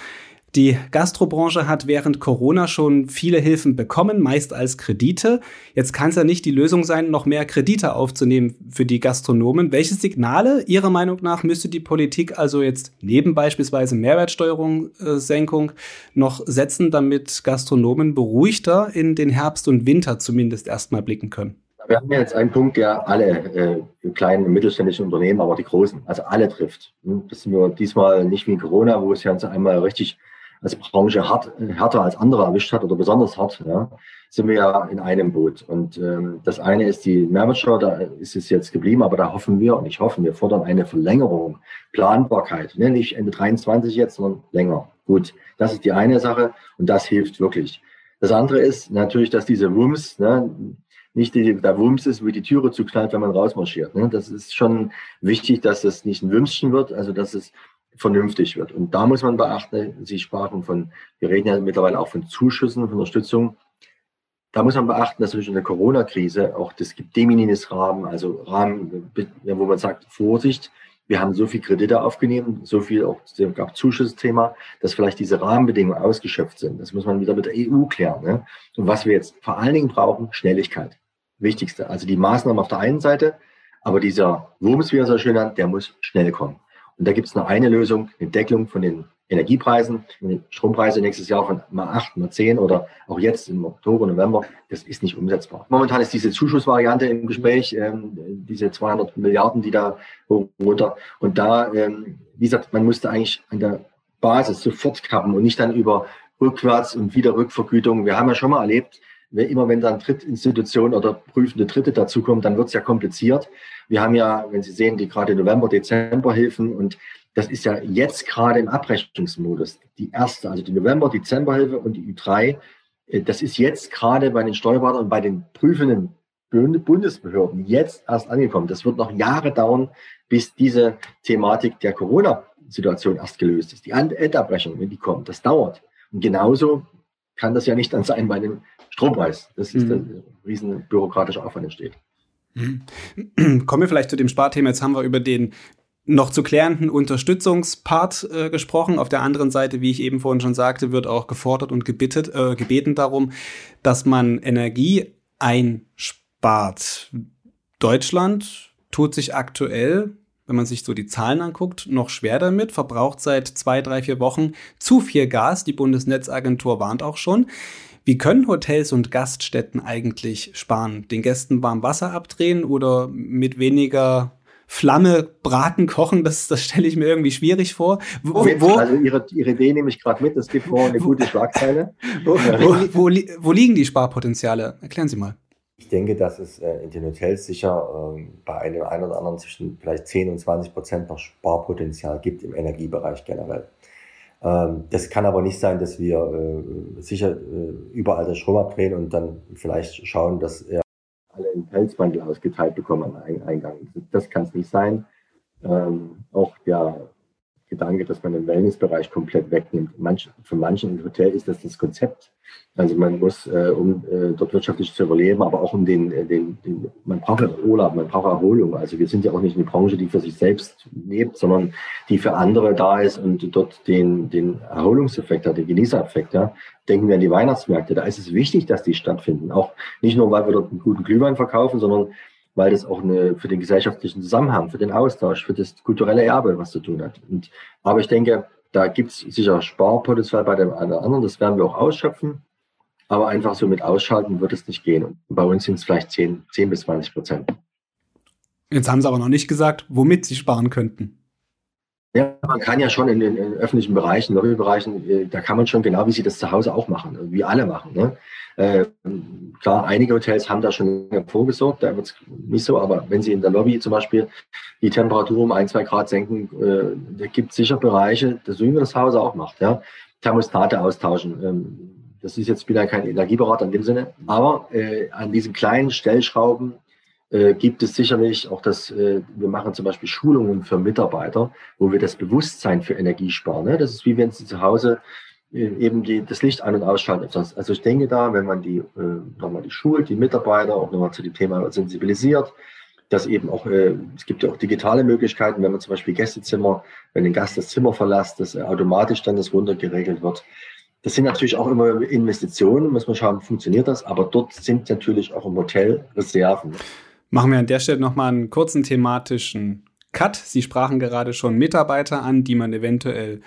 Die Gastrobranche hat während Corona schon viele Hilfen bekommen, meist als Kredite. Jetzt kann es ja nicht die Lösung sein, noch mehr Kredite aufzunehmen für die Gastronomen. Welche Signale Ihrer Meinung nach müsste die Politik also jetzt neben beispielsweise Mehrwertsteuerungssenkung äh, noch setzen, damit Gastronomen beruhigter in den Herbst und Winter zumindest erstmal blicken können? Wir haben jetzt einen Punkt, der alle äh, kleinen und mittelständischen Unternehmen, aber die großen, also alle trifft. Das ist nur diesmal nicht wie Corona, wo es ja einmal richtig als Branche hart, härter als andere erwischt hat oder besonders hart, ja, sind wir ja in einem Boot. Und ähm, das eine ist die Mehrwertsteuer, da ist es jetzt geblieben, aber da hoffen wir, und ich hoffe, wir fordern eine Verlängerung, Planbarkeit, ne? nicht Ende 23 jetzt, sondern länger. Gut, das ist die eine Sache und das hilft wirklich. Das andere ist natürlich, dass diese Wumms, ne, nicht die, der Wumms ist, wie die Türe zuknallt, wenn man rausmarschiert. Ne? Das ist schon wichtig, dass es nicht ein Wümschen wird, also dass es vernünftig wird. Und da muss man beachten, Sie sprachen von, wir reden ja mittlerweile auch von Zuschüssen, von Unterstützung. Da muss man beachten, dass durch eine Corona-Krise auch das gibt De Minimis-Rahmen, also Rahmen, wo man sagt, Vorsicht, wir haben so viel Kredite aufgenommen, so viel auch, es gab Zuschussthema, dass vielleicht diese Rahmenbedingungen ausgeschöpft sind. Das muss man wieder mit der EU klären. Ne? Und was wir jetzt vor allen Dingen brauchen, Schnelligkeit. Wichtigste. Also die Maßnahmen auf der einen Seite, aber dieser Wurms, wie er so schön nennt, der muss schnell kommen. Und da gibt es nur eine Lösung, eine Deckelung von den Energiepreisen, die Strompreise nächstes Jahr von mal 8, mal 10 oder auch jetzt im Oktober, November, das ist nicht umsetzbar. Momentan ist diese Zuschussvariante im Gespräch, ähm, diese 200 Milliarden, die da runter. Und da, ähm, wie gesagt, man musste eigentlich an der Basis sofort kappen und nicht dann über Rückwärts- und Wiederrückvergütung. Wir haben ja schon mal erlebt, immer wenn dann Drittinstitutionen oder prüfende Dritte dazukommen, dann wird es ja kompliziert. Wir haben ja, wenn Sie sehen, die gerade November, Dezember Hilfen und das ist ja jetzt gerade im Abrechnungsmodus. Die erste, also die November, Dezemberhilfe und die Ü3, äh, das ist jetzt gerade bei den Steuerberatern und bei den prüfenden Bundesbehörden jetzt erst angekommen. Das wird noch Jahre dauern, bis diese Thematik der Corona-Situation erst gelöst ist. Die Endabrechnung, wenn die kommt, das dauert. Und genauso kann das ja nicht dann sein bei dem Strompreis. Das ist mhm. der riesen bürokratische Aufwand entsteht. Mhm. [CLEARS THROAT] Kommen wir vielleicht zu dem Sparthema. Jetzt haben wir über den noch zu klärenden Unterstützungspart äh, gesprochen. Auf der anderen Seite, wie ich eben vorhin schon sagte, wird auch gefordert und gebittet, äh, gebeten darum, dass man Energie einspart. Deutschland tut sich aktuell, wenn man sich so die Zahlen anguckt, noch schwer damit, verbraucht seit zwei, drei, vier Wochen zu viel Gas. Die Bundesnetzagentur warnt auch schon. Wie können Hotels und Gaststätten eigentlich sparen? Den Gästen warm Wasser abdrehen oder mit weniger Flamme braten, [LAUGHS] kochen, das, das stelle ich mir irgendwie schwierig vor. Wo, wo, also Ihre, Ihre Idee nehme ich gerade mit, es gibt morgen eine gute Schlagzeile. [LAUGHS] Wo, wo, wo, liegen die Sparpotenziale? Erklären Sie mal. Ich denke, dass es äh, in den Hotels sicher äh, bei einem einen oder anderen zwischen vielleicht 10 und 20 Prozent noch Sparpotenzial gibt im Energiebereich generell. Ähm, das kann aber nicht sein, dass wir äh, sicher äh, überall den Strom abdrehen und dann vielleicht schauen, dass er alle einen Pelzmantel ausgeteilt bekommen am Eingang. Das kann es nicht sein. Ähm, auch der Gedanke, dass man den Wellnessbereich komplett wegnimmt. Manch, für manchen Hotel ist das das Konzept. Also man muss, äh, um äh, dort wirtschaftlich zu überleben, aber auch um den, äh, den, den, man braucht Urlaub, man braucht Erholung. Also wir sind ja auch nicht eine Branche, die für sich selbst lebt, sondern die für andere da ist und dort den, den Erholungseffekt hat, den Genießereffekt. Ja. Denken wir an die Weihnachtsmärkte. Da ist es wichtig, dass die stattfinden. Auch nicht nur, weil wir dort einen guten Glühwein verkaufen, sondern weil das auch eine, für den gesellschaftlichen Zusammenhang, für den Austausch, für das kulturelle Erbe was zu tun hat. Und, aber ich denke, da gibt es sicher Sparpotenzial bei dem einen oder anderen, das werden wir auch ausschöpfen. Aber einfach so mit Ausschalten wird es nicht gehen. Und bei uns sind es vielleicht 10, 10 bis 20 Prozent. Jetzt haben Sie aber noch nicht gesagt, womit Sie sparen könnten. Ja, man kann ja schon in den öffentlichen Bereichen, Lobbybereichen, äh, da kann man schon genau, wie Sie das zu Hause auch machen, wie alle machen. Ne? Äh, klar, einige Hotels haben da schon vorgesorgt, da wird es nicht so, aber wenn Sie in der Lobby zum Beispiel die Temperatur um ein, zwei Grad senken, äh, da gibt es sicher Bereiche, das so wie man das Hause auch macht, ja, Thermostate austauschen. Ähm, das ist jetzt wieder kein Energieberater in dem Sinne, aber äh, an diesen kleinen Stellschrauben äh, gibt es sicherlich auch das, äh, wir machen zum Beispiel Schulungen für Mitarbeiter, wo wir das Bewusstsein für Energie sparen. Ne? Das ist wie wenn Sie zu Hause äh, eben die, das Licht an- und ausschalten. Also ich denke da, wenn man die äh, nochmal die schult, die Mitarbeiter auch nochmal zu dem Thema sensibilisiert, dass eben auch, äh, es gibt ja auch digitale Möglichkeiten, wenn man zum Beispiel Gästezimmer, wenn ein Gast das Zimmer verlässt, dass automatisch dann das runtergeregelt wird. Das sind natürlich auch immer Investitionen, muss man schauen, funktioniert das, aber dort sind natürlich auch im Hotel Reserven. Machen wir an der Stelle nochmal einen kurzen thematischen Cut. Sie sprachen gerade schon Mitarbeiter an, die man eventuell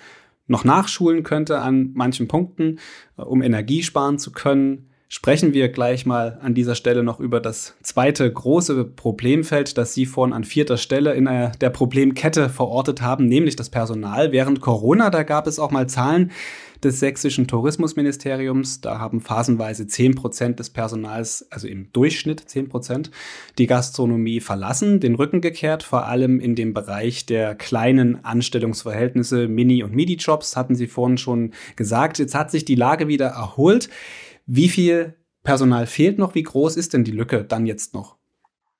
noch nachschulen könnte an manchen Punkten, äh, um Energie sparen zu können. Sprechen wir gleich mal an dieser Stelle noch über das zweite große Problemfeld, das Sie vorhin an vierter Stelle in der Problemkette verortet haben, nämlich das Personal. Während Corona, da gab es auch mal Zahlen, des sächsischen Tourismusministeriums. Da haben phasenweise 10 Prozent des Personals, also im Durchschnitt 10 Prozent, die Gastronomie verlassen, den Rücken gekehrt, vor allem in dem Bereich der kleinen Anstellungsverhältnisse, Mini- und Midi-Jobs, hatten Sie vorhin schon gesagt. Jetzt hat sich die Lage wieder erholt. Wie viel Personal fehlt noch? Wie groß ist denn die Lücke dann jetzt noch?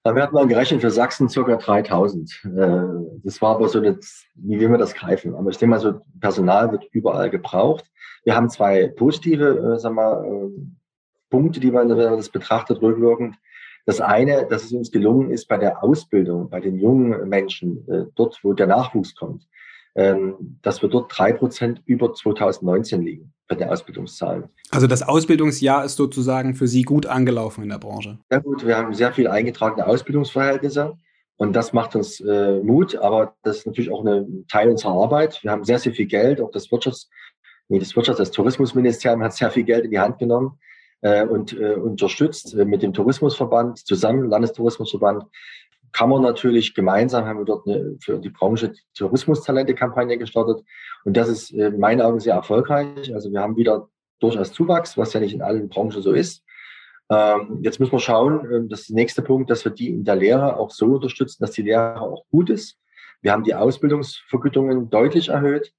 Da wird man gerechnet für Sachsen ca. 3000. Äh, das war aber so, eine, wie will man das greifen? Aber ich denke mal, so Personal wird überall gebraucht. Wir haben zwei positive, äh, sag mal, äh, Punkte, die man, man das betrachtet, rückwirkend. Das eine, dass es uns gelungen ist, bei der Ausbildung, bei den jungen Menschen, dort, wo der Nachwuchs kommt, dass wir dort drei Prozent über 2019 liegen bei den Ausbildungszahlen. Also das Ausbildungsjahr ist sozusagen für Sie gut angelaufen in der Branche. Ja gut, wir haben sehr viel eingetragene Ausbildungsverhältnisse und das macht uns äh, Mut, aber das ist natürlich auch ein Teil unserer Arbeit. Wir haben sehr, sehr viel Geld, auch das Wirtschafts-, nee, das Wirtschafts-, das Tourismusministerium hat sehr viel Geld in die Hand genommen äh, und äh, unterstützt äh, mit dem Tourismusverband zusammen, Landestourismusverband, kann man natürlich gemeinsam, haben wir dort eine, für die Branche Tourismustalente-Kampagne gestartet. Und das ist in meinen Augen sehr erfolgreich. Also wir haben wieder durchaus Zuwachs, was ja nicht in allen Branchen so ist. Ähm, jetzt müssen wir schauen, ähm, das ist der nächste Punkt, dass wir die in der Lehre auch so unterstützen, dass die Lehre auch gut ist. Wir haben die Ausbildungsvergütungen deutlich erhöht.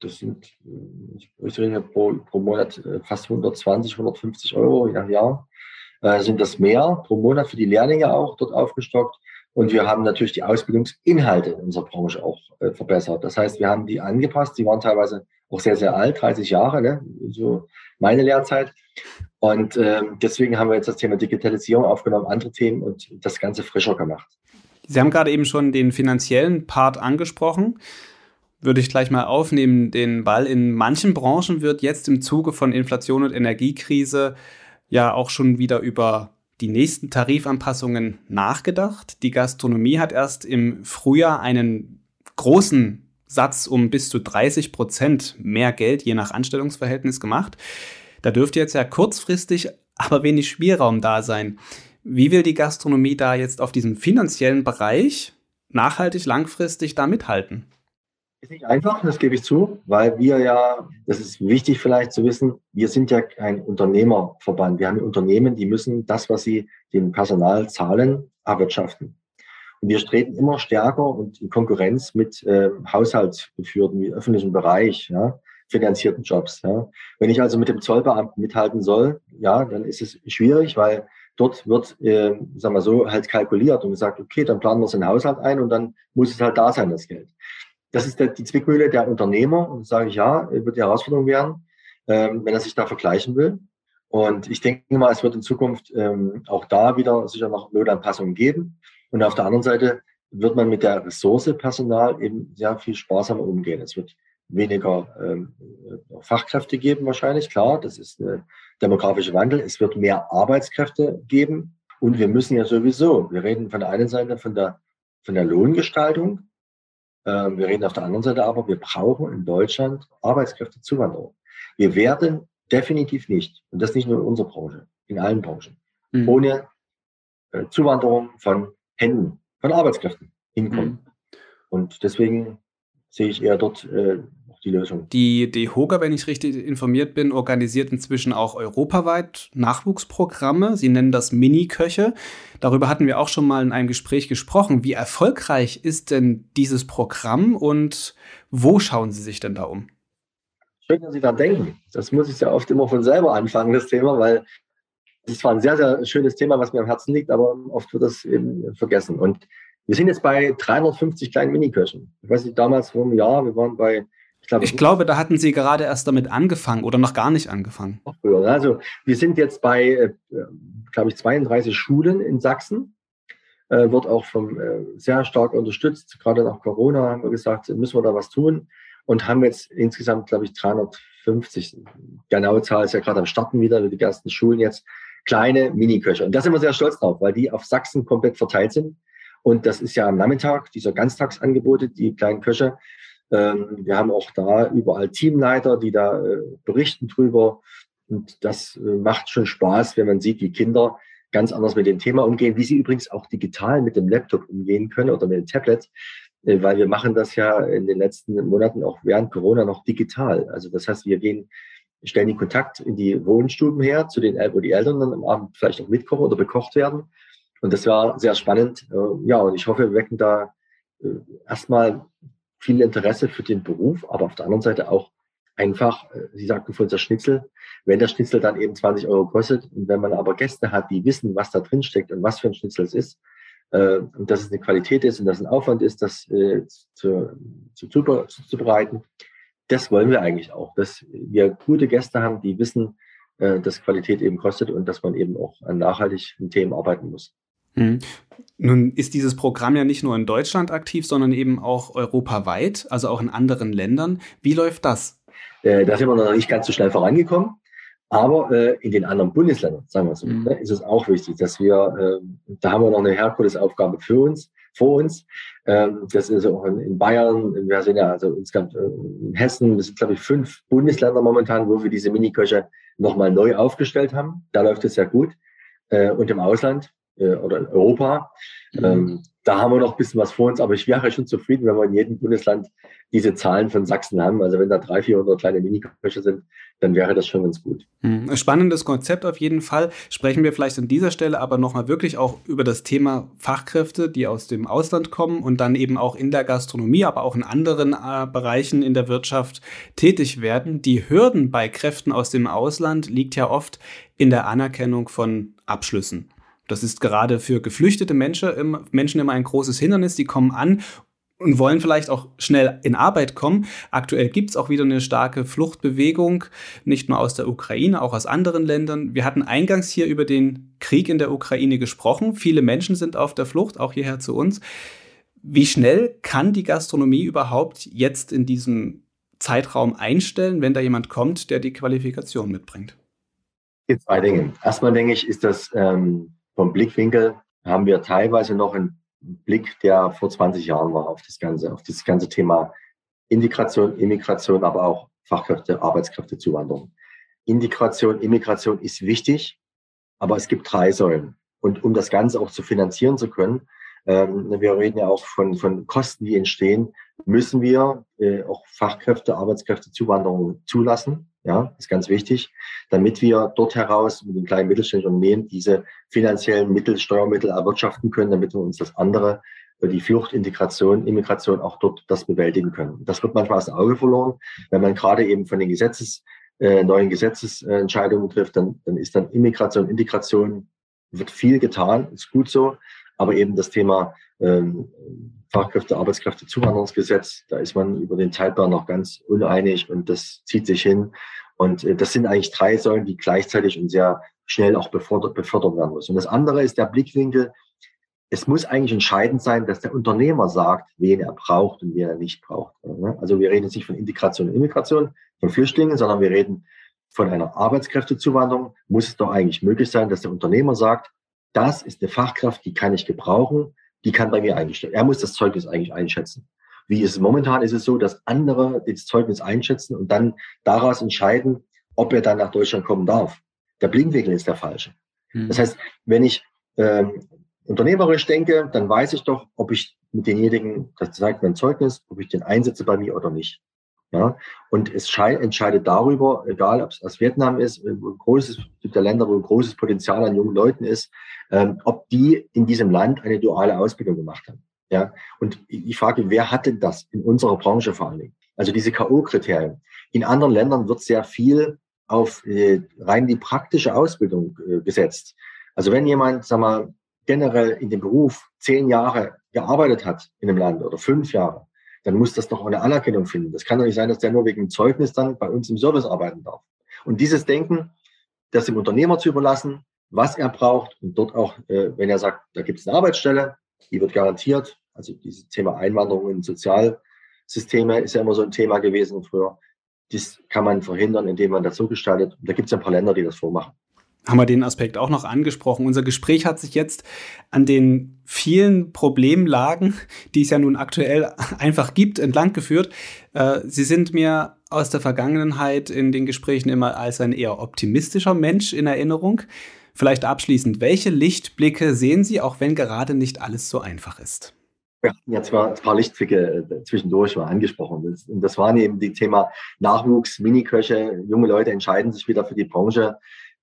Das sind, äh, ich rede pro, pro Monat äh, fast 120, 150 Euro je nach Jahr. Äh, sind das mehr pro Monat für die Lehrlinge auch dort aufgestockt. Und wir haben natürlich die Ausbildungsinhalte in unserer Branche auch äh, verbessert. Das heißt, wir haben die angepasst. Die waren teilweise auch sehr, sehr alt, 30 Jahre, ne? so meine Lehrzeit. Und äh, deswegen haben wir jetzt das Thema Digitalisierung aufgenommen, andere Themen und das Ganze frischer gemacht. Sie haben gerade eben schon den finanziellen Part angesprochen. Würde ich gleich mal aufnehmen, den Ball. In manchen Branchen wird jetzt im Zuge von Inflation und Energiekrise ja auch schon wieder über die nächsten Tarifanpassungen nachgedacht. Die Gastronomie hat erst im Frühjahr einen großen Satz um bis zu 30 Prozent mehr Geld je nach Anstellungsverhältnis gemacht. Da dürfte jetzt ja kurzfristig aber wenig Spielraum da sein. Wie will die Gastronomie da jetzt auf diesem finanziellen Bereich nachhaltig langfristig da mithalten? Ist nicht einfach, das gebe ich zu, weil wir ja, das ist wichtig vielleicht zu wissen, wir sind ja kein Unternehmerverband. Wir haben Unternehmen, die müssen das, was sie dem Personal zahlen, erwirtschaften. Und wir treten immer stärker und in Konkurrenz mit äh, haushaltsgeführten, wie öffentlichen Bereich, ja, finanzierten Jobs. Ja. Wenn ich also mit dem Zollbeamten mithalten soll, ja, dann ist es schwierig, weil dort wird, äh, sagen wir so, halt kalkuliert und gesagt, okay, dann planen wir es in den Haushalt ein und dann muss es halt da sein, das Geld. Das ist der, die Zwickmühle der Unternehmer und sage ich ja, wird die Herausforderung werden, ähm, wenn er sich da vergleichen will. Und ich denke mal, es wird in Zukunft ähm, auch da wieder sicher noch Notanpassungen geben. Und auf der anderen Seite wird man mit der Ressource Personal eben sehr viel sparsamer umgehen. Es wird weniger ähm, Fachkräfte geben wahrscheinlich, klar, das ist der demografische Wandel. Es wird mehr Arbeitskräfte geben und wir müssen ja sowieso, wir reden von der einen Seite von der, von der Lohngestaltung, wir reden auf der anderen Seite aber, wir brauchen in Deutschland Arbeitskräftezuwanderung. Wir werden definitiv nicht, und das nicht nur in unserer Branche, in allen Branchen, mhm. ohne äh, Zuwanderung von Händen, von Arbeitskräften hinkommen. Mhm. Und deswegen sehe ich eher dort äh, die Lösung. Die DEHOGA, wenn ich richtig informiert bin, organisiert inzwischen auch europaweit Nachwuchsprogramme. Sie nennen das Mini-Köche. Darüber hatten wir auch schon mal in einem Gespräch gesprochen. Wie erfolgreich ist denn dieses Programm und wo schauen Sie sich denn da um? Schön, dass Sie da denken. Das muss ich ja oft immer von selber anfangen, das Thema, weil ist zwar ein sehr, sehr schönes Thema, was mir am Herzen liegt, aber oft wird das eben vergessen. Und wir sind jetzt bei 350 kleinen Minikirchen. Ich weiß nicht, damals vor einem Jahr, wir waren bei ich glaube, ich glaube, da hatten Sie gerade erst damit angefangen oder noch gar nicht angefangen. Ne? Also wir sind jetzt bei, äh, glaube ich, 32 Schulen in Sachsen. Äh, wird auch vom, äh, sehr stark unterstützt. Gerade nach Corona haben wir gesagt, müssen wir da was tun und haben jetzt insgesamt, glaube ich, 350. Genaue Zahl ist ja gerade am Starten wieder, wie die ersten Schulen jetzt. Kleine Miniköche. Und da sind wir sehr stolz drauf, weil die auf Sachsen komplett verteilt sind. Und das ist ja am Nachmittag, dieser Ganztagsangebote, die kleinen Köche. Ähm, wir haben auch da überall Teamleiter, die da äh, berichten drüber. Und das äh, macht schon Spaß, wenn man sieht, wie Kinder ganz anders mit dem Thema umgehen, wie sie übrigens auch digital mit dem Laptop umgehen können oder mit dem Tablet, äh, weil wir machen das ja in den letzten Monaten auch während Corona noch digital. Also das heißt, wir gehen, stellen den Kontakt in die Wohnstuben her, zu den, wo die Eltern dann am Abend vielleicht auch mitkochen oder bekocht werden. Und das war sehr spannend. Ja, und ich hoffe, wir wecken da erstmal viel Interesse für den Beruf, aber auf der anderen Seite auch einfach, äh, Sie sagten von der Schnitzel, wenn der Schnitzel dann eben 20 Euro kostet und wenn man aber Gäste hat, die wissen, was da drin steckt und was für ein Schnitzel es ist, äh, und dass es eine Qualität ist und dass es ein Aufwand ist, das äh, zu, zu, zu, zu bereiten, das wollen wir eigentlich auch, dass wir gute Gäste haben, die wissen, äh, dass Qualität eben kostet und dass man eben auch an nachhaltigen Themen arbeiten muss. Mhm. Nun ist dieses Programm ja nicht nur in Deutschland aktiv, sondern eben auch europaweit, also auch in anderen Ländern. Wie läuft das? Äh, da sind wir noch nicht ganz so schnell vorangekommen. Aber äh, in den anderen Bundesländern, sagen wir so, mhm. ne, ist es auch wichtig, dass wir, äh, da haben wir noch eine Herkulesaufgabe für uns, vor uns. Ähm, das ist auch in, in, Bayern, wir sind ja also insgesamt äh, in Hessen, das sind glaube ich fünf Bundesländer momentan, wo wir diese Miniköche nochmal neu aufgestellt haben. Da läuft es sehr gut. Äh, und im Ausland, äh, oder in Europa. Mhm. Ähm, da haben wir noch ein bisschen was vor uns, aber ich wäre schon zufrieden, wenn wir in jedem Bundesland diese Zahlen von Sachsen haben. Also wenn da 300, 400 kleine Miniköche sind, dann wäre das schon ganz gut. Mhm. Spannendes Konzept auf jeden Fall. Sprechen wir vielleicht an dieser Stelle aber nochmal wirklich auch über das Thema Fachkräfte, die aus dem Ausland kommen und dann eben auch in der Gastronomie, aber auch in anderen äh, Bereichen in der Wirtschaft tätig werden. Die Hürden bei Kräften aus dem Ausland liegt ja oft in der Anerkennung von Abschlüssen. Das ist gerade für geflüchtete Menschen, Menschen immer ein großes Hindernis. Die kommen an und wollen vielleicht auch schnell in Arbeit kommen. Aktuell gibt es auch wieder eine starke Fluchtbewegung, nicht nur aus der Ukraine, auch aus anderen Ländern. Wir hatten eingangs hier über den Krieg in der Ukraine gesprochen. Viele Menschen sind auf der Flucht, auch hierher zu uns. Wie schnell kann die Gastronomie überhaupt jetzt in diesem Zeitraum einstellen, wenn da jemand kommt, der die Qualifikation mitbringt? Jetzt zwei Dinge. Erstmal denke ich, ist das ähm, vom Blickwinkel haben wir teilweise noch einen Blick, der vor 20 Jahren war auf das Ganze, auf das ganze Thema Integration, Immigration, aber auch Fachkräfte, Arbeitskräftezuwanderung. Integration, Immigration ist wichtig, aber es gibt drei Säulen. Und um das Ganze auch zu finanzieren zu können, ähm, wir reden ja auch von, von Kosten, die entstehen, müssen wir äh, auch Fachkräfte, Arbeitskräftezuwanderung zulassen. Ja, ist ganz wichtig, damit wir dort heraus mit den kleinen mittelständischen Unternehmen diese finanziellen Mittel, Steuermittel erwirtschaften können, damit wir uns das andere, die Flucht, Integration, Immigration auch dort das bewältigen können. Das wird manchmal aus dem Auge verloren, wenn man gerade eben von den Gesetzes, äh, neuen Gesetzesentscheidungen trifft, dann, dann ist dann Immigration, Integration, wird viel getan, ist gut so, aber eben das Thema ähm, Fachkräfte, Arbeitskräfte, Zuwanderungsgesetz, da ist man über den Zeitplan noch ganz uneinig und das zieht sich hin. Und äh, das sind eigentlich drei Säulen, die gleichzeitig und sehr schnell auch befördert, befördert werden müssen. Und das andere ist der Blickwinkel. Es muss eigentlich entscheidend sein, dass der Unternehmer sagt, wen er braucht und wen er nicht braucht. Also wir reden jetzt nicht von Integration und Immigration, von Flüchtlingen, sondern wir reden von einer Arbeitskräftezuwanderung. Muss es doch eigentlich möglich sein, dass der Unternehmer sagt, das ist eine Fachkraft, die kann ich gebrauchen, die kann bei mir eingestellt. Er muss das Zeugnis eigentlich einschätzen. Wie ist es momentan? Ist es so, dass andere das Zeugnis einschätzen und dann daraus entscheiden, ob er dann nach Deutschland kommen darf. Der Blinkwinkel ist der falsche. Mhm. Das heißt, wenn ich ähm, unternehmerisch denke, dann weiß ich doch, ob ich mit denjenigen, das zeigt mein Zeugnis, ob ich den einsetze bei mir oder nicht. Ja, und es entscheidet darüber, egal ob es aus Vietnam ist, wo großes, gibt Länder, wo ein großes Potenzial an jungen Leuten ist, ähm, ob die in diesem Land eine duale Ausbildung gemacht haben. Ja, und ich frage, wer hat denn das in unserer Branche vor allen Dingen? Also diese K.O.-Kriterien. In anderen Ländern wird sehr viel auf äh, rein die praktische Ausbildung äh, gesetzt. Also wenn jemand, sag mal, generell in dem Beruf zehn Jahre gearbeitet hat in einem Land oder fünf Jahre, dann muss das doch eine Anerkennung finden. Das kann doch nicht sein, dass der nur wegen Zeugnis dann bei uns im Service arbeiten darf. Und dieses Denken, das dem Unternehmer zu überlassen, was er braucht und dort auch, äh, wenn er sagt, da gibt es eine Arbeitsstelle, die wird garantiert. Also dieses Thema Einwanderung in Sozialsysteme ist ja immer so ein Thema gewesen früher. Das kann man verhindern, indem man das so gestaltet. Und da gibt es ein paar Länder, die das vormachen haben wir den Aspekt auch noch angesprochen. Unser Gespräch hat sich jetzt an den vielen Problemlagen, die es ja nun aktuell einfach gibt, entlang geführt. Äh, Sie sind mir aus der Vergangenheit in den Gesprächen immer als ein eher optimistischer Mensch in Erinnerung. Vielleicht abschließend, welche Lichtblicke sehen Sie, auch wenn gerade nicht alles so einfach ist? Wir hatten ja zwar ein paar Lichtblicke äh, zwischendurch mal angesprochen. Und das waren eben die Thema Nachwuchs, Miniköche. Junge Leute entscheiden sich wieder für die Branche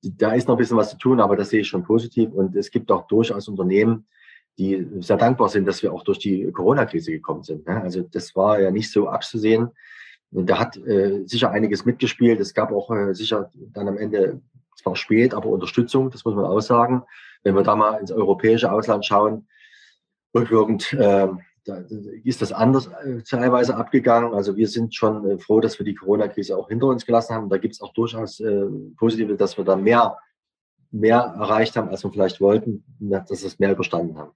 da ist noch ein bisschen was zu tun, aber das sehe ich schon positiv. Und es gibt auch durchaus Unternehmen, die sehr dankbar sind, dass wir auch durch die Corona-Krise gekommen sind. Ne? Also das war ja nicht so abzusehen. Und da hat äh, sicher einiges mitgespielt. Es gab auch äh, sicher dann am Ende zwar spät, aber Unterstützung, das muss man auch sagen. Wenn wir da mal ins europäische Ausland schauen, rückwirkend äh, da ist das anders äh, teilweise abgegangen. Also wir sind schon äh, froh, dass wir die Corona-Krise auch hinter uns gelassen haben. Da gibt es auch durchaus äh, positive, dass wir da mehr, mehr erreicht haben, als wir vielleicht wollten, dass wir es mehr überstanden haben.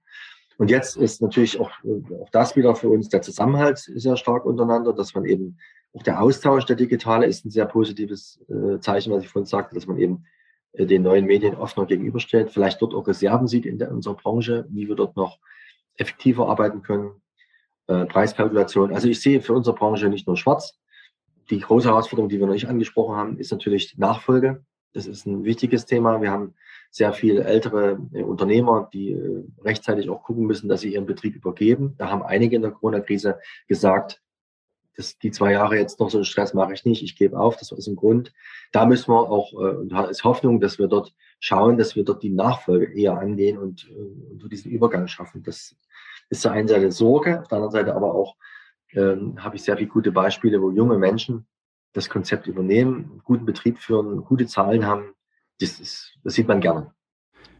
Und jetzt ist natürlich auch, äh, auch das wieder für uns der Zusammenhalt sehr stark untereinander, dass man eben auch der Austausch der Digitale ist ein sehr positives äh, Zeichen, was ich vorhin sagte, dass man eben äh, den neuen Medien offener gegenüberstellt, vielleicht dort auch Reserven sieht in der, unserer Branche, wie wir dort noch effektiver arbeiten können. Äh, Preiskalkulation. Also ich sehe für unsere Branche nicht nur schwarz. Die große Herausforderung, die wir noch nicht angesprochen haben, ist natürlich Nachfolge. Das ist ein wichtiges Thema. Wir haben sehr viele ältere äh, Unternehmer, die äh, rechtzeitig auch gucken müssen, dass sie ihren Betrieb übergeben. Da haben einige in der Corona-Krise gesagt, das, die zwei Jahre jetzt noch so einen Stress mache ich nicht, ich gebe auf, das ist ein Grund. Da müssen wir auch, äh, und da ist Hoffnung, dass wir dort schauen, dass wir dort die Nachfolge eher angehen und, und diesen Übergang schaffen. Das ist zur einen Seite Sorge, auf der anderen Seite aber auch ähm, habe ich sehr viele gute Beispiele, wo junge Menschen das Konzept übernehmen, einen guten Betrieb führen, gute Zahlen haben. Das, ist, das sieht man gerne.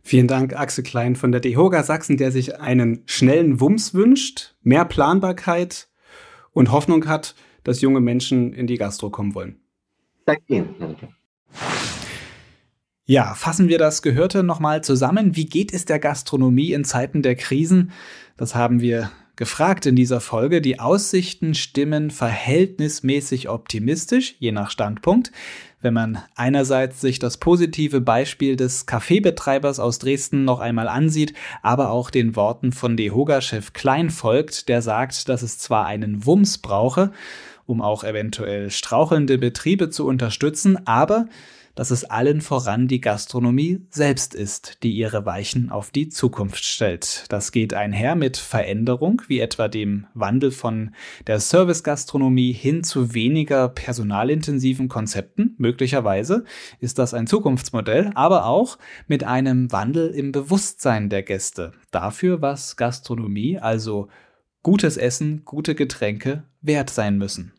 Vielen Dank, Axel Klein von der DEHOGA Sachsen, der sich einen schnellen Wumms wünscht, mehr Planbarkeit und Hoffnung hat, dass junge Menschen in die Gastro kommen wollen. Danke Ihnen. Danke. Ja, fassen wir das Gehörte nochmal zusammen. Wie geht es der Gastronomie in Zeiten der Krisen? Das haben wir gefragt in dieser Folge. Die Aussichten stimmen verhältnismäßig optimistisch, je nach Standpunkt. Wenn man einerseits sich das positive Beispiel des Kaffeebetreibers aus Dresden noch einmal ansieht, aber auch den Worten von Dehoga-Chef Klein folgt, der sagt, dass es zwar einen Wumms brauche, um auch eventuell strauchelnde Betriebe zu unterstützen, aber dass es allen voran die Gastronomie selbst ist, die ihre Weichen auf die Zukunft stellt. Das geht einher mit Veränderung, wie etwa dem Wandel von der Servicegastronomie hin zu weniger personalintensiven Konzepten. Möglicherweise ist das ein Zukunftsmodell, aber auch mit einem Wandel im Bewusstsein der Gäste. Dafür, was Gastronomie, also gutes Essen, gute Getränke wert sein müssen.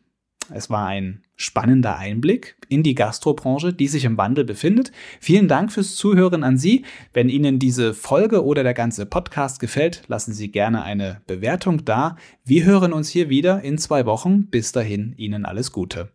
Es war ein spannender Einblick in die Gastrobranche, die sich im Wandel befindet. Vielen Dank fürs Zuhören an Sie. Wenn Ihnen diese Folge oder der ganze Podcast gefällt, lassen Sie gerne eine Bewertung da. Wir hören uns hier wieder in zwei Wochen. Bis dahin Ihnen alles Gute.